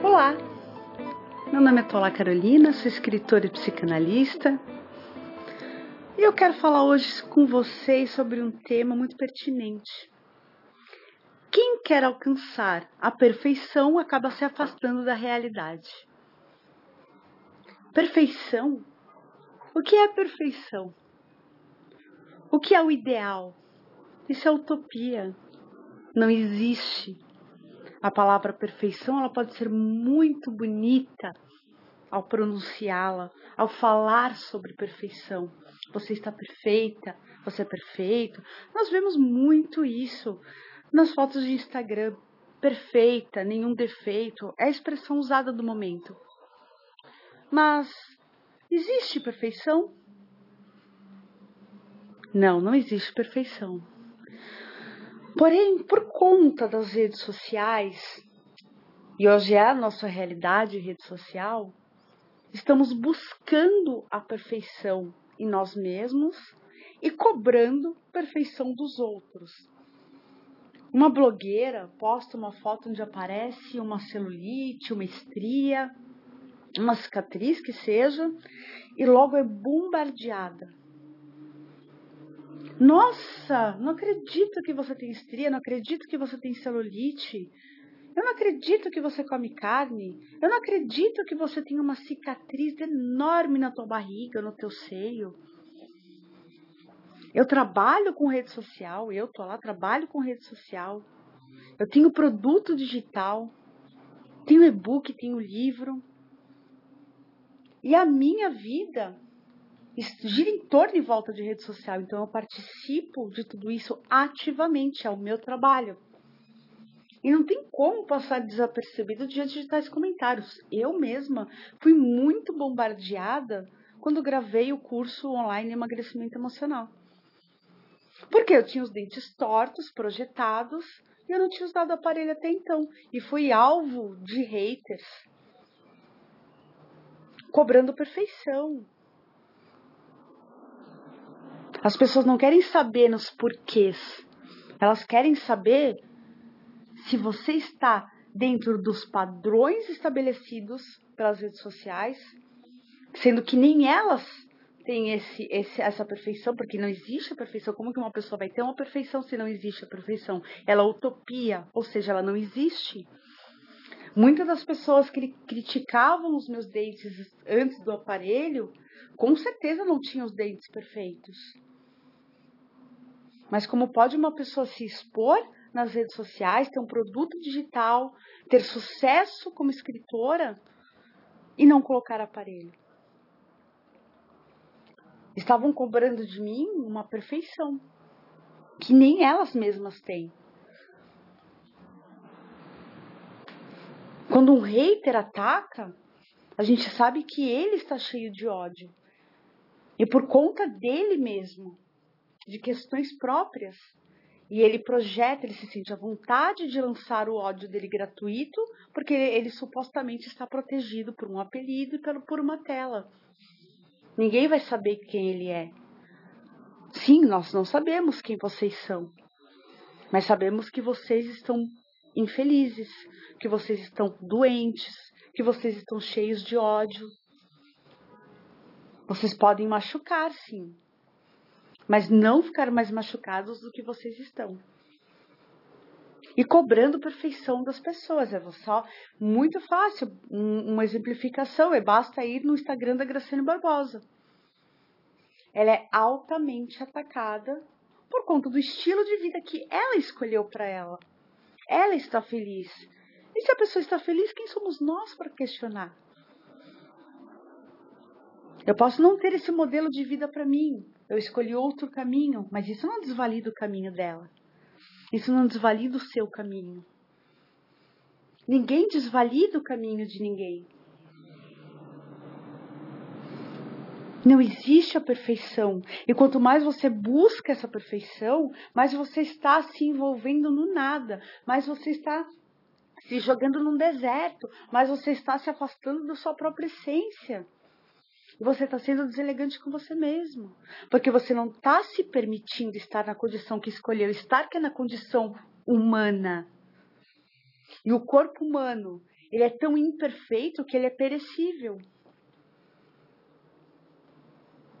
Olá, meu nome é Tola Carolina, sou escritora e psicanalista e eu quero falar hoje com vocês sobre um tema muito pertinente. Quem quer alcançar a perfeição acaba se afastando da realidade. Perfeição? O que é perfeição? O que é o ideal? Isso é utopia. Não existe. A palavra perfeição ela pode ser muito bonita ao pronunciá-la, ao falar sobre perfeição. Você está perfeita, você é perfeito. Nós vemos muito isso nas fotos de Instagram. Perfeita, nenhum defeito, é a expressão usada do momento. Mas existe perfeição? Não, não existe perfeição. Porém, por conta das redes sociais, e hoje é a nossa realidade rede social, estamos buscando a perfeição em nós mesmos e cobrando perfeição dos outros. Uma blogueira posta uma foto onde aparece uma celulite, uma estria, uma cicatriz que seja, e logo é bombardeada nossa, não acredito que você tem estria, não acredito que você tem celulite. Eu não acredito que você come carne. Eu não acredito que você tem uma cicatriz enorme na tua barriga, no teu seio. Eu trabalho com rede social, eu tô lá, trabalho com rede social. Eu tenho produto digital, tenho e-book, tenho livro. E a minha vida gira em torno e volta de rede social. Então eu participo de tudo isso ativamente, é o meu trabalho. E não tem como passar desapercebido diante de tais comentários. Eu mesma fui muito bombardeada quando gravei o curso online emagrecimento emocional. Porque eu tinha os dentes tortos, projetados, e eu não tinha usado aparelho até então. E fui alvo de haters, cobrando perfeição, as pessoas não querem saber nos porquês. Elas querem saber se você está dentro dos padrões estabelecidos pelas redes sociais, sendo que nem elas têm esse, esse, essa perfeição, porque não existe a perfeição. Como que uma pessoa vai ter uma perfeição se não existe a perfeição? Ela é utopia, ou seja, ela não existe. Muitas das pessoas que criticavam os meus dentes antes do aparelho, com certeza não tinham os dentes perfeitos. Mas como pode uma pessoa se expor nas redes sociais, ter um produto digital, ter sucesso como escritora e não colocar aparelho? Estavam cobrando de mim uma perfeição que nem elas mesmas têm. Quando um hater ataca, a gente sabe que ele está cheio de ódio. E por conta dele mesmo, de questões próprias. E ele projeta, ele se sente à vontade de lançar o ódio dele gratuito, porque ele, supostamente está protegido por um apelido e por uma tela. Ninguém vai saber quem ele é. Sim, nós não sabemos quem vocês são, mas sabemos que vocês estão infelizes, que vocês estão doentes, que vocês estão cheios de ódio. Vocês podem machucar, sim, mas não ficar mais machucados do que vocês estão. E cobrando perfeição das pessoas. É só muito fácil. uma exemplificação é basta ir no Instagram da Graciane Barbosa. Ela é altamente atacada por conta do estilo de vida que ela escolheu para ela. Ela está feliz. E se a pessoa está feliz, quem somos nós para questionar? Eu posso não ter esse modelo de vida para mim, eu escolhi outro caminho, mas isso não desvalida o caminho dela. Isso não desvalida o seu caminho. Ninguém desvalida o caminho de ninguém. Não existe a perfeição. E quanto mais você busca essa perfeição, mais você está se envolvendo no nada, mais você está se jogando num deserto, mais você está se afastando da sua própria essência. Você está sendo deselegante com você mesmo. Porque você não está se permitindo estar na condição que escolheu estar, que é na condição humana. E o corpo humano, ele é tão imperfeito que ele é perecível.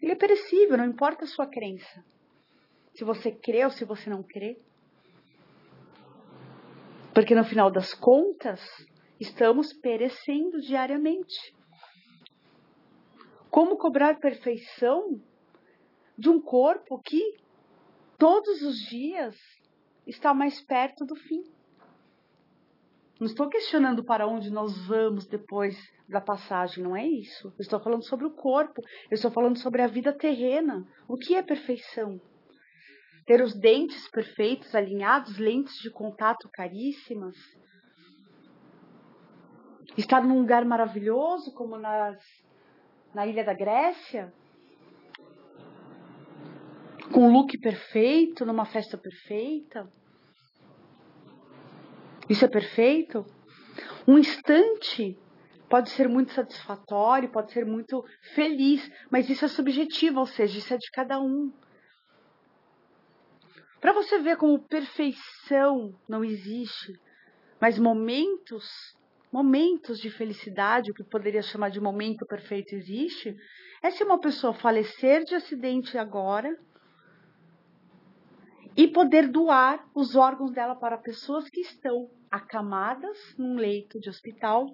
Ele é perecível, não importa a sua crença. Se você crê ou se você não crê. Porque no final das contas, estamos perecendo diariamente. Como cobrar perfeição de um corpo que todos os dias está mais perto do fim? Não estou questionando para onde nós vamos depois da passagem, não é isso. Eu estou falando sobre o corpo, eu estou falando sobre a vida terrena. O que é perfeição? Ter os dentes perfeitos, alinhados, lentes de contato caríssimas. Estar num lugar maravilhoso, como nas, na ilha da Grécia. Com um look perfeito, numa festa perfeita. Isso é perfeito? Um instante pode ser muito satisfatório, pode ser muito feliz, mas isso é subjetivo, ou seja, isso é de cada um. Para você ver como perfeição não existe, mas momentos, momentos de felicidade, o que poderia chamar de momento perfeito existe, é se uma pessoa falecer de acidente agora e poder doar os órgãos dela para pessoas que estão acamadas num leito de hospital,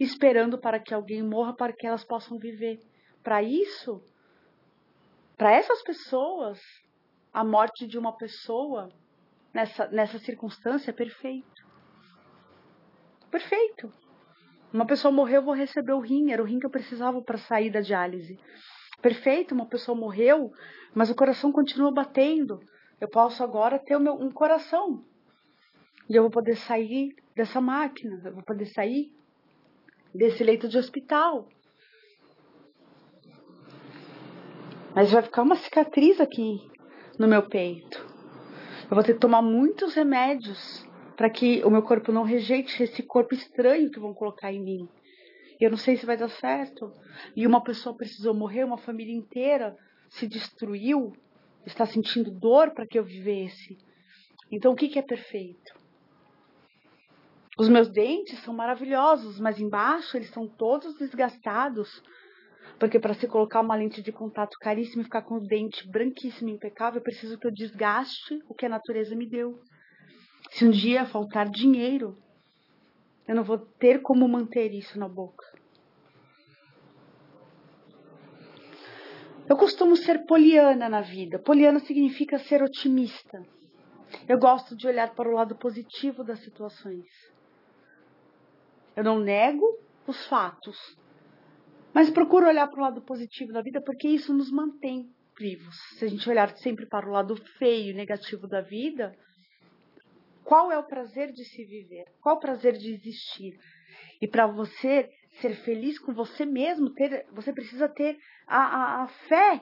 esperando para que alguém morra para que elas possam viver. Para isso, para essas pessoas, a morte de uma pessoa nessa, nessa circunstância é perfeito. Perfeito. Uma pessoa morreu, eu vou receber o rim, era o rim que eu precisava para sair da diálise. Perfeito, uma pessoa morreu, mas o coração continua batendo. Eu posso agora ter meu, um coração. E eu vou poder sair dessa máquina, eu vou poder sair desse leito de hospital. Mas vai ficar uma cicatriz aqui no meu peito. Eu vou ter que tomar muitos remédios para que o meu corpo não rejeite esse corpo estranho que vão colocar em mim. Eu não sei se vai dar certo. E uma pessoa precisou morrer, uma família inteira se destruiu está sentindo dor para que eu vivesse. Então, o que, que é perfeito? Os meus dentes são maravilhosos, mas embaixo eles estão todos desgastados. Porque para se colocar uma lente de contato caríssima e ficar com o dente branquíssimo, impecável, eu preciso que eu desgaste o que a natureza me deu. Se um dia faltar dinheiro, eu não vou ter como manter isso na boca. Eu costumo ser poliana na vida. Poliana significa ser otimista. Eu gosto de olhar para o lado positivo das situações. Eu não nego os fatos, mas procuro olhar para o lado positivo da vida porque isso nos mantém vivos. Se a gente olhar sempre para o lado feio, negativo da vida, qual é o prazer de se viver? Qual o prazer de existir? E para você ser feliz com você mesmo, ter, você precisa ter a, a, a fé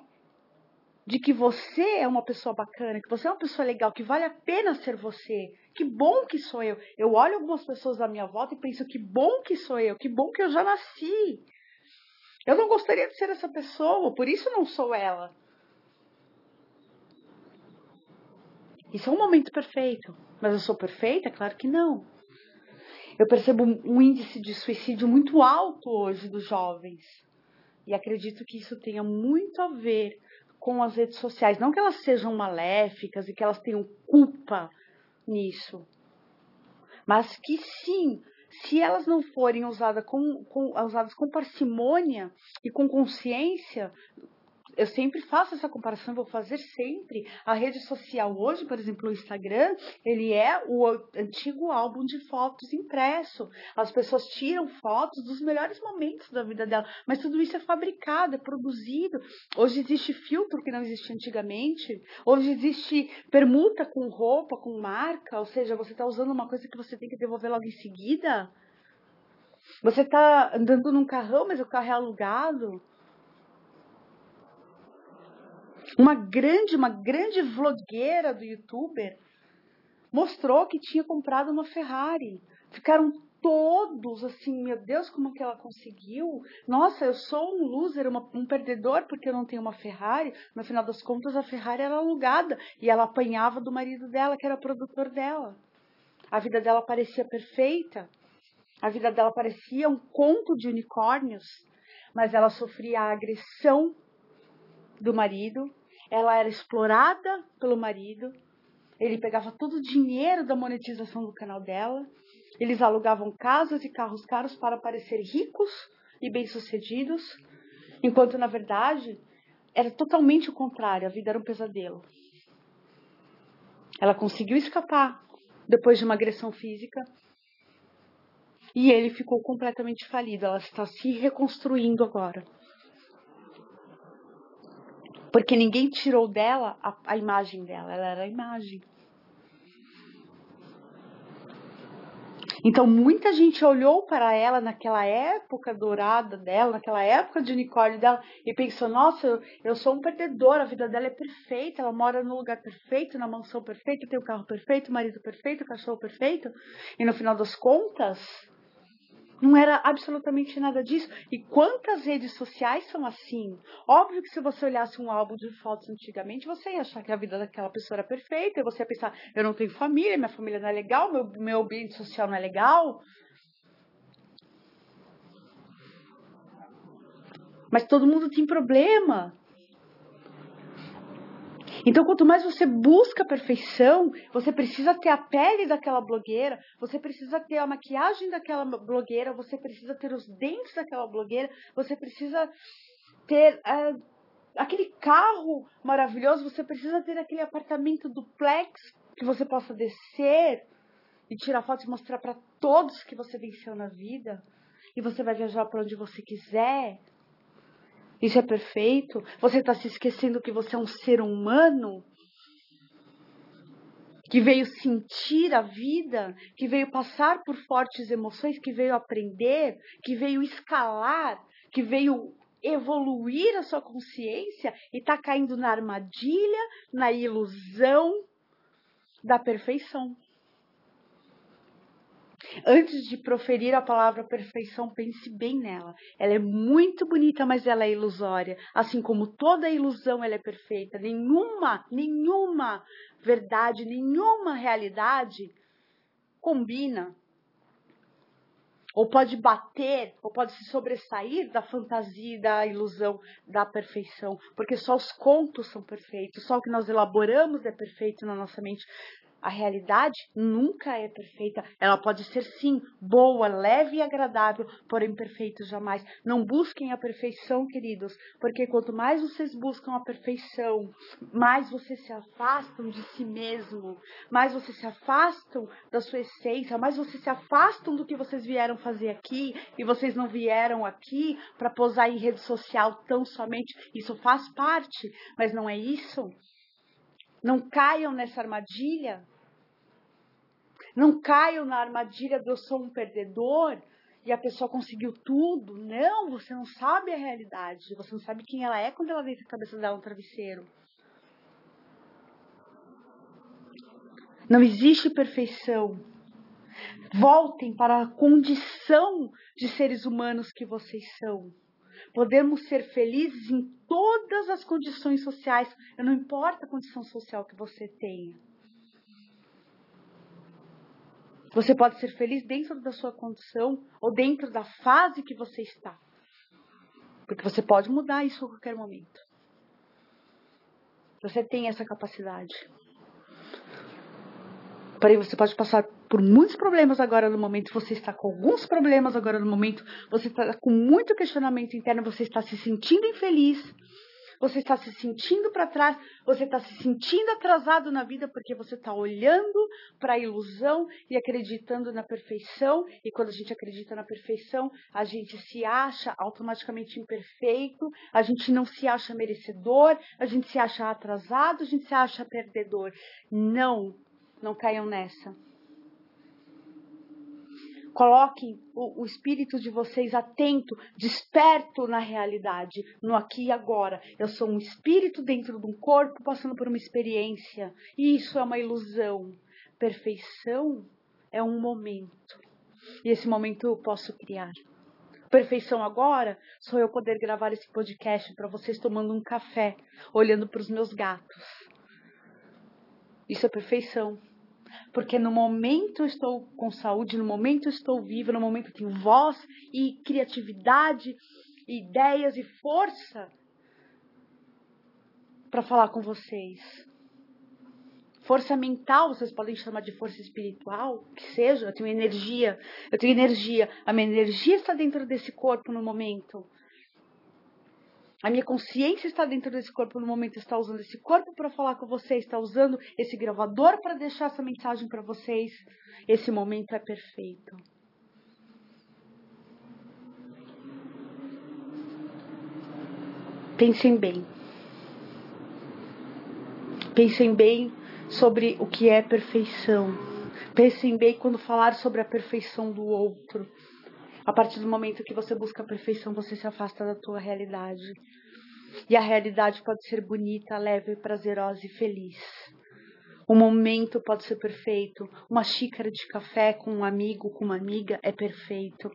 de que você é uma pessoa bacana, que você é uma pessoa legal, que vale a pena ser você. Que bom que sou eu. Eu olho algumas pessoas à minha volta e penso que bom que sou eu, que bom que eu já nasci. Eu não gostaria de ser essa pessoa, por isso não sou ela. Isso é um momento perfeito. Mas eu sou perfeita? Claro que não. Eu percebo um índice de suicídio muito alto hoje dos jovens. E acredito que isso tenha muito a ver com as redes sociais. Não que elas sejam maléficas e que elas tenham culpa nisso. Mas que sim, se elas não forem usadas com, com, usadas com parcimônia e com consciência, eu sempre faço essa comparação, vou fazer sempre. A rede social hoje, por exemplo, o Instagram, ele é o antigo álbum de fotos impresso. As pessoas tiram fotos dos melhores momentos da vida dela, mas tudo isso é fabricado, é produzido. Hoje existe filtro que não existia antigamente. Hoje existe permuta com roupa, com marca, ou seja, você está usando uma coisa que você tem que devolver logo em seguida. Você está andando num carrão, mas o carro é alugado. Uma grande, uma grande vlogueira do youtuber mostrou que tinha comprado uma Ferrari. Ficaram todos assim, meu Deus, como que ela conseguiu? Nossa, eu sou um loser, uma, um perdedor porque eu não tenho uma Ferrari. No final das contas, a Ferrari era alugada e ela apanhava do marido dela, que era produtor dela. A vida dela parecia perfeita. A vida dela parecia um conto de unicórnios, mas ela sofria a agressão do marido, ela era explorada pelo marido, ele pegava todo o dinheiro da monetização do canal dela, eles alugavam casas e carros caros para parecer ricos e bem-sucedidos, enquanto na verdade era totalmente o contrário, a vida era um pesadelo. Ela conseguiu escapar depois de uma agressão física e ele ficou completamente falido. Ela está se reconstruindo agora. Porque ninguém tirou dela a, a imagem dela, ela era a imagem. Então muita gente olhou para ela naquela época dourada dela, naquela época de unicórnio dela e pensou: nossa, eu, eu sou um perdedor, a vida dela é perfeita, ela mora no lugar perfeito, na mansão perfeita, tem o carro perfeito, o marido perfeito, o cachorro perfeito. E no final das contas, não era absolutamente nada disso. E quantas redes sociais são assim? Óbvio que se você olhasse um álbum de fotos antigamente, você ia achar que a vida daquela pessoa era perfeita. Você ia pensar, eu não tenho família, minha família não é legal, meu, meu ambiente social não é legal. Mas todo mundo tem problema. Então, quanto mais você busca a perfeição, você precisa ter a pele daquela blogueira, você precisa ter a maquiagem daquela blogueira, você precisa ter os dentes daquela blogueira, você precisa ter uh, aquele carro maravilhoso, você precisa ter aquele apartamento duplex que você possa descer e tirar fotos e mostrar para todos que você venceu na vida. E você vai viajar para onde você quiser. Isso é perfeito? Você está se esquecendo que você é um ser humano? Que veio sentir a vida, que veio passar por fortes emoções, que veio aprender, que veio escalar, que veio evoluir a sua consciência e está caindo na armadilha, na ilusão da perfeição. Antes de proferir a palavra perfeição, pense bem nela. Ela é muito bonita, mas ela é ilusória. Assim como toda ilusão ela é perfeita. Nenhuma, nenhuma verdade, nenhuma realidade combina. Ou pode bater, ou pode se sobressair da fantasia, da ilusão, da perfeição. Porque só os contos são perfeitos, só o que nós elaboramos é perfeito na nossa mente. A realidade nunca é perfeita. Ela pode ser sim boa, leve e agradável, porém perfeita jamais. Não busquem a perfeição, queridos, porque quanto mais vocês buscam a perfeição, mais vocês se afastam de si mesmo, mais vocês se afastam da sua essência, mais vocês se afastam do que vocês vieram fazer aqui e vocês não vieram aqui para posar em rede social tão somente. Isso faz parte, mas não é isso. Não caiam nessa armadilha não caiam na armadilha de eu sou um perdedor e a pessoa conseguiu tudo. Não, você não sabe a realidade. Você não sabe quem ela é quando ela deita a cabeça dela no travesseiro. Não existe perfeição. Voltem para a condição de seres humanos que vocês são. Podemos ser felizes em todas as condições sociais, não importa a condição social que você tenha. Você pode ser feliz dentro da sua condição ou dentro da fase que você está. Porque você pode mudar isso a qualquer momento. Você tem essa capacidade. Porém, você pode passar por muitos problemas agora no momento. Você está com alguns problemas agora no momento. Você está com muito questionamento interno. Você está se sentindo infeliz você está se sentindo para trás, você está se sentindo atrasado na vida porque você está olhando para a ilusão e acreditando na perfeição. E quando a gente acredita na perfeição, a gente se acha automaticamente imperfeito, a gente não se acha merecedor, a gente se acha atrasado, a gente se acha perdedor. Não, não caiam nessa. Coloquem o, o, espírito de vocês atento, desperto na realidade, no aqui e agora. Eu sou um espírito dentro de um corpo passando por uma experiência. E isso é uma ilusão. Perfeição é um momento. E esse momento eu posso criar. Perfeição agora sou eu poder gravar esse podcast para vocês tomando um café, olhando para os meus gatos. Isso é perfeição. Porque no momento eu estou com saúde, no momento eu estou viva, no momento eu tenho voz e criatividade, ideias e força para falar com vocês. Força mental, vocês podem chamar de força espiritual, que seja, eu tenho energia, eu tenho energia, a minha energia está dentro desse corpo no momento. A minha consciência está dentro desse corpo no momento, está usando esse corpo para falar com vocês, está usando esse gravador para deixar essa mensagem para vocês. Esse momento é perfeito. Pensem bem. Pensem bem sobre o que é perfeição. Pensem bem quando falar sobre a perfeição do outro. A partir do momento que você busca a perfeição, você se afasta da tua realidade. E a realidade pode ser bonita, leve, prazerosa e feliz. O momento pode ser perfeito. Uma xícara de café com um amigo, com uma amiga é perfeito.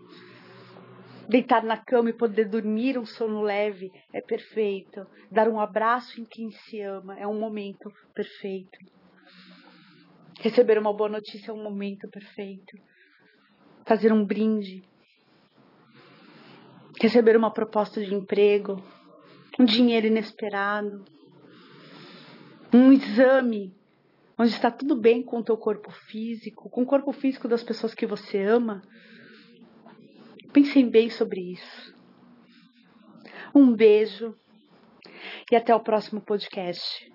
Deitar na cama e poder dormir um sono leve é perfeito. Dar um abraço em quem se ama é um momento perfeito. Receber uma boa notícia é um momento perfeito. Fazer um brinde receber uma proposta de emprego, um dinheiro inesperado, um exame onde está tudo bem com o teu corpo físico, com o corpo físico das pessoas que você ama. Pensem bem sobre isso. Um beijo e até o próximo podcast.